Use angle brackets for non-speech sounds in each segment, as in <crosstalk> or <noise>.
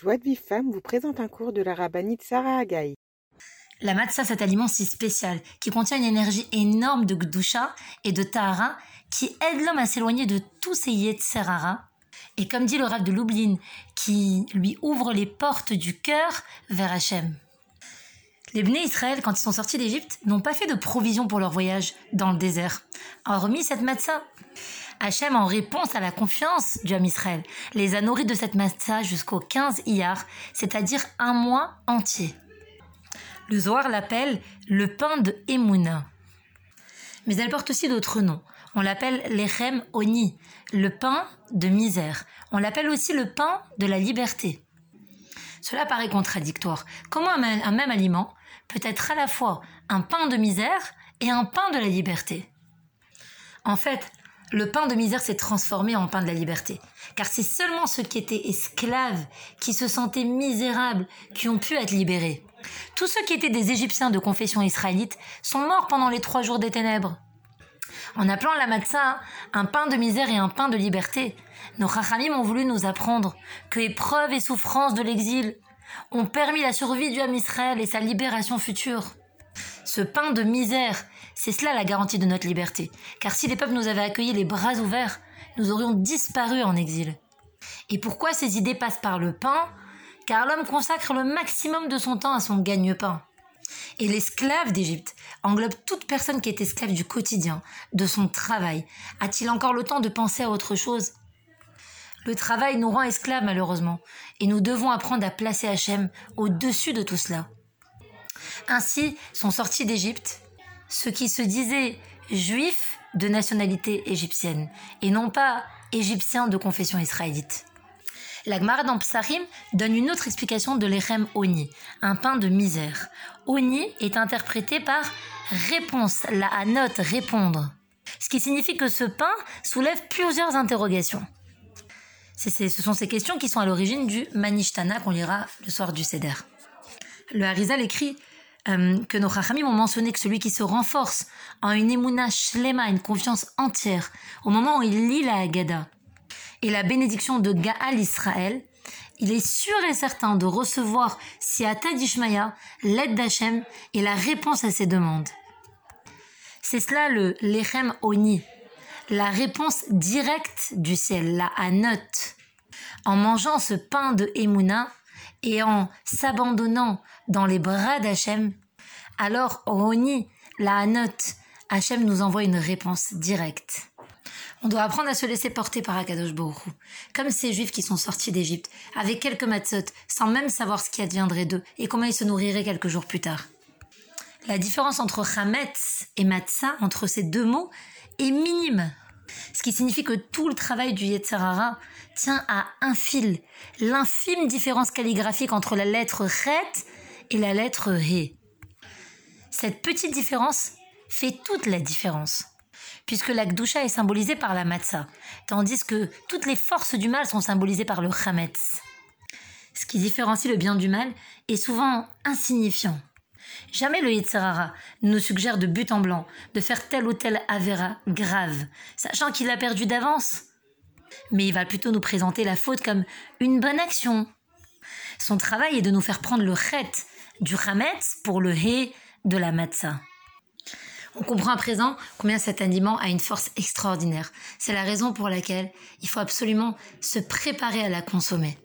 Joie de Vive Femme vous présente un cours de la rabbinite Sarah Agaï. La matzah, cet aliment si spécial, qui contient une énergie énorme de gdusha et de tahara, qui aide l'homme à s'éloigner de tous ses yetzerara. Et comme dit le rave de Lublin, qui lui ouvre les portes du cœur vers Hachem. Les Bnei Israël, quand ils sont sortis d'Égypte, n'ont pas fait de provisions pour leur voyage dans le désert. Hormis cette matzah. Hachem, en réponse à la confiance du Ham Israël, les a nourris de cette matzah jusqu'au 15 Iyar, c'est-à-dire un mois entier. Le Zohar l'appelle le pain de Emouna. Mais elle porte aussi d'autres noms. On l'appelle l'Echem Oni, le pain de misère. On l'appelle aussi le pain de la liberté. Cela paraît contradictoire. Comment un même aliment peut être à la fois un pain de misère et un pain de la liberté? En fait, le pain de misère s'est transformé en pain de la liberté. Car c'est seulement ceux qui étaient esclaves, qui se sentaient misérables, qui ont pu être libérés. Tous ceux qui étaient des Égyptiens de confession israélite sont morts pendant les trois jours des ténèbres. En appelant la matzah un pain de misère et un pain de liberté, nos chachamim ont voulu nous apprendre que épreuves et souffrances de l'exil ont permis la survie du Ham Israël et sa libération future. Ce pain de misère, c'est cela la garantie de notre liberté. Car si les peuples nous avaient accueillis les bras ouverts, nous aurions disparu en exil. Et pourquoi ces idées passent par le pain? Car l'homme consacre le maximum de son temps à son gagne-pain. Et l'esclave d'Égypte englobe toute personne qui est esclave du quotidien, de son travail. A-t-il encore le temps de penser à autre chose? Le travail nous rend esclaves malheureusement, et nous devons apprendre à placer Hachem au-dessus de tout cela. Ainsi sont sortis d'Égypte ceux qui se disaient juifs de nationalité égyptienne et non pas égyptiens de confession israélite. La Gemara dans Psarim donne une autre explication de l'Echem Oni, un pain de misère. Oni est interprété par réponse, la anote répondre, ce qui signifie que ce pain soulève plusieurs interrogations. ce sont ces questions qui sont à l'origine du Manishtana qu'on lira le soir du Seder. Le Harizal écrit euh, que nos Chachamim ont mentionné que celui qui se renforce en une émouna shlema, une confiance entière, au moment où il lit la Haggadah et la bénédiction de Gaal Israël, il est sûr et certain de recevoir Siata Dishmaya, l'aide d'Hachem et la réponse à ses demandes. C'est cela le Lechem Oni, la réponse directe du ciel, la Hanot. En mangeant ce pain de Emouna, et en s'abandonnant dans les bras d'Hachem, alors Roni, la Hanot, Hachem nous envoie une réponse directe. On doit apprendre à se laisser porter par Akadosh Baruch comme ces juifs qui sont sortis d'Égypte, avec quelques matzot, sans même savoir ce qui adviendrait d'eux et comment ils se nourriraient quelques jours plus tard. La différence entre Chametz et Matzah, entre ces deux mots, est minime. Ce qui signifie que tout le travail du Yetzirara tient à un fil, l'infime différence calligraphique entre la lettre Chet et la lettre He. Cette petite différence fait toute la différence, puisque la Gdusha est symbolisée par la Matzah, tandis que toutes les forces du mal sont symbolisées par le Chametz. Ce qui différencie le bien du mal est souvent insignifiant. Jamais le Yitzhara nous suggère de but en blanc de faire tel ou tel avéra grave, sachant qu'il a perdu d'avance mais il va plutôt nous présenter la faute comme une bonne action. Son travail est de nous faire prendre le chet du chametz pour le he de la matzah. On comprend à présent combien cet aliment a une force extraordinaire. C'est la raison pour laquelle il faut absolument se préparer à la consommer.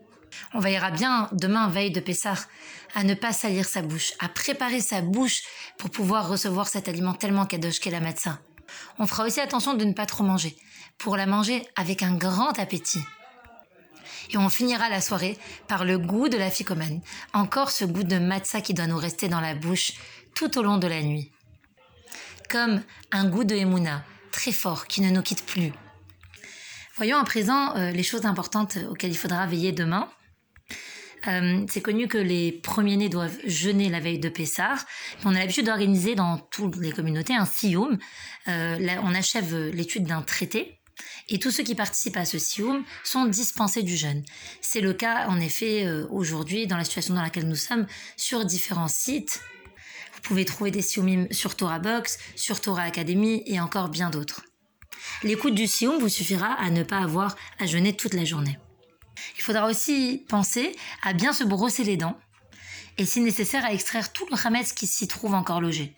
On veillera bien demain, veille de Pessah, à ne pas salir sa bouche, à préparer sa bouche pour pouvoir recevoir cet aliment tellement kadosh qu'est la matzah. On fera aussi attention de ne pas trop manger, pour la manger avec un grand appétit. Et on finira la soirée par le goût de la ficomane, encore ce goût de matza qui doit nous rester dans la bouche tout au long de la nuit. Comme un goût de Emouna, très fort, qui ne nous quitte plus. Voyons à présent euh, les choses importantes auxquelles il faudra veiller demain. Euh, c'est connu que les premiers-nés doivent jeûner la veille de Pessah. On a l'habitude d'organiser dans toutes les communautés un sioum. Euh, on achève l'étude d'un traité et tous ceux qui participent à ce sioum sont dispensés du jeûne. C'est le cas, en effet, euh, aujourd'hui, dans la situation dans laquelle nous sommes, sur différents sites. Vous pouvez trouver des sioumim sur Torah Box, sur Torah Academy et encore bien d'autres. L'écoute du sioum vous suffira à ne pas avoir à jeûner toute la journée. Il faudra aussi penser à bien se brosser les dents et si nécessaire à extraire tout le hametz qui s'y trouve encore logé.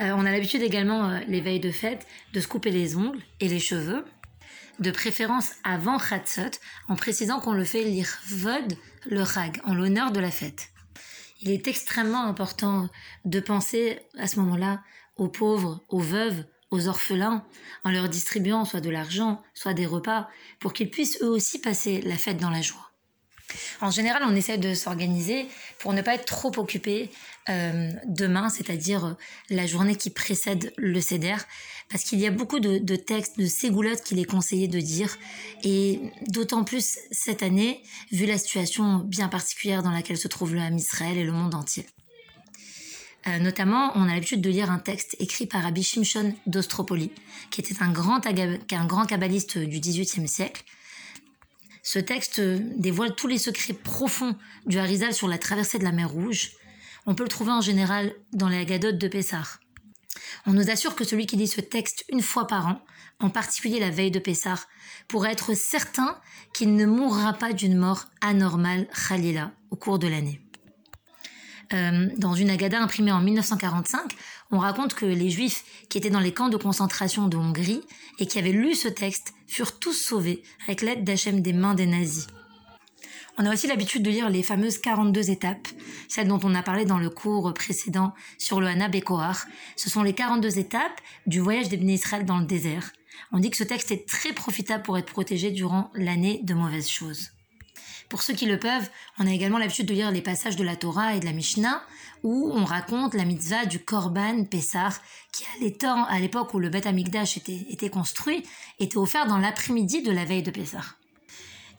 Euh, on a l'habitude également, euh, les veilles de fête, de se couper les ongles et les cheveux, de préférence avant Chatzot, en précisant qu'on le fait lire vod le rag, en l'honneur de la fête. Il est extrêmement important de penser à ce moment-là aux pauvres, aux veuves, aux orphelins, en leur distribuant soit de l'argent, soit des repas, pour qu'ils puissent eux aussi passer la fête dans la joie. En général, on essaie de s'organiser pour ne pas être trop occupé euh, demain, c'est-à-dire euh, la journée qui précède le CEDER, parce qu'il y a beaucoup de, textes, de ségoulottes qu'il est conseillé de dire, et d'autant plus cette année, vu la situation bien particulière dans laquelle se trouve le Ham Israël et le monde entier. Euh, notamment, on a l'habitude de lire un texte écrit par Rabbi Shimshon d'Ostropoli, qui était un grand, un grand kabbaliste du XVIIIe siècle, ce texte dévoile tous les secrets profonds du Harizal sur la traversée de la mer Rouge. On peut le trouver en général dans les Agadotes de Pessar. On nous assure que celui qui lit ce texte une fois par an, en particulier la veille de Pessar, pourra être certain qu'il ne mourra pas d'une mort anormale, Khalila, au cours de l'année. Euh, dans une Agada imprimée en 1945, on raconte que les Juifs qui étaient dans les camps de concentration de Hongrie et qui avaient lu ce texte furent tous sauvés avec l'aide d'Hachem des mains des nazis. On a aussi l'habitude de lire les fameuses 42 étapes, celles dont on a parlé dans le cours précédent sur le Hana Bekoar. Ce sont les 42 étapes du voyage des Israël dans le désert. On dit que ce texte est très profitable pour être protégé durant l'année de mauvaises choses. Pour ceux qui le peuvent, on a également l'habitude de lire les passages de la Torah et de la Mishnah où on raconte la mitzvah du Korban Pessah qui à l'époque où le Beth Amikdash était, construit, était offert dans l'après-midi de la veille de Pessah.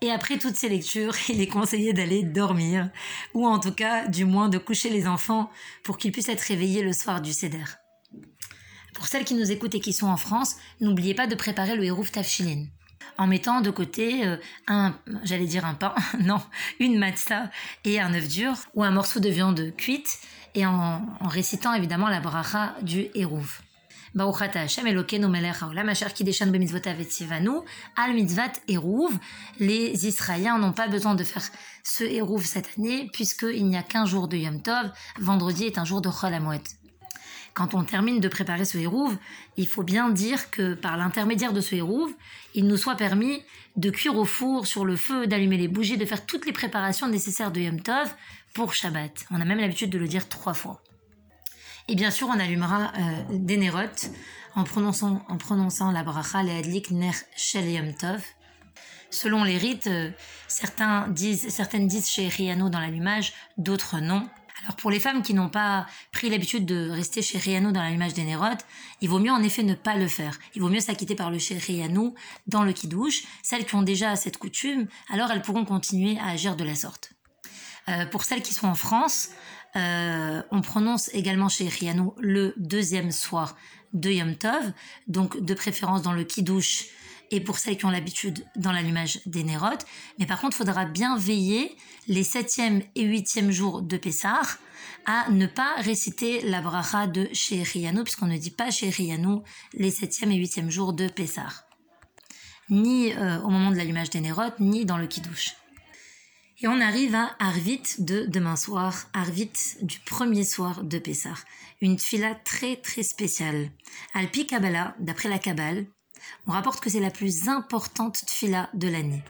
Et après toutes ces lectures, <laughs> il est conseillé d'aller dormir, ou en tout cas, du moins, de coucher les enfants pour qu'ils puissent être réveillés le soir du Seder. Pour celles qui nous écoutent et qui sont en France, n'oubliez pas de préparer le Hérouf Tafshilin en mettant de côté euh, un, j'allais dire un pain, <laughs> non, une matzah et un œuf dur ou un morceau de viande cuite et en, récitant évidemment la bracha du Hérouv. Al. Les Israéliens n'ont pas besoin de faire ce Hérouv cette année puisqu'il n'y a qu'un jour de Yom Tov. Vendredi est un jour de Chol quand on termine de préparer ce hérouve, il faut bien dire que par l'intermédiaire de ce hérouve, il nous soit permis de cuire au four, sur le feu, d'allumer les bougies, de faire toutes les préparations nécessaires de Yom Tov pour Shabbat. On a même l'habitude de le dire trois fois. Et bien sûr, on allumera euh, des nérotes en prononçant, la bracha, le adlik ner shel Yom Tov. Selon les rites, euh, certains disent, certaines disent chez Riano dans l'allumage, d'autres non. Alors pour les femmes qui n'ont pas pris l'habitude de rester chez Rianou dans l'allumage des nérotes, il vaut mieux en effet ne pas le faire. Il vaut mieux s'acquitter par le chez Rianou dans le kidouche. Celles qui ont déjà cette coutume, alors elles pourront continuer à agir de la sorte. Euh, pour celles qui sont en France, euh, on prononce également chez Rianou le deuxième soir de Yom Tov, donc de préférence dans le kidouche et pour celles qui ont l'habitude dans l'allumage des nérotes. Mais par contre, il faudra bien veiller les septième et huitième jours de Pessah à ne pas réciter la bracha de Shehriyanou, puisqu'on ne dit pas Shehriyanou les septième et huitième jours de Pessah. Ni euh, au moment de l'allumage des nérotes, ni dans le kidouche. Et on arrive à Arvit de demain soir, Arvit du premier soir de Pessah. Une fila très très spéciale. Alpi Kabbalah, d'après la Kabbale, on rapporte que c'est la plus importante fila de l'année.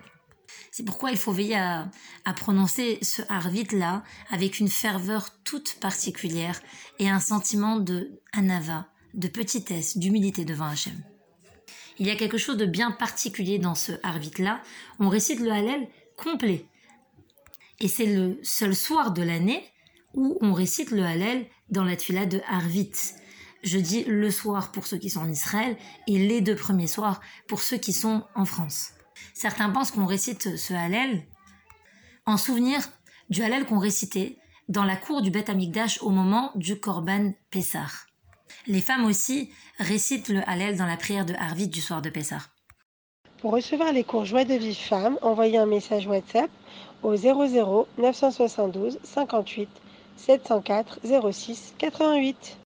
C'est pourquoi il faut veiller à, prononcer ce harvit là avec une ferveur toute particulière et un sentiment de anava, de petitesse, d'humilité devant Hachem. Il y a quelque chose de bien particulier dans ce harvit là. On récite le Hallel complet. Et c'est le seul soir de l'année où on récite le Hallel dans la tfila de Harvit. Je dis le soir pour ceux qui sont en Israël et les deux premiers soirs pour ceux qui sont en France. Certains pensent qu'on récite ce Hallel en souvenir du Hallel qu'on récitait dans la cour du Beth Amikdash au moment du Korban Pessah. Les femmes aussi récitent le Hallel dans la prière de Harvit du soir de Pessah. Pour recevoir les cours Joie de vie femme, envoyez un message WhatsApp au 00 972 58 704 06 88.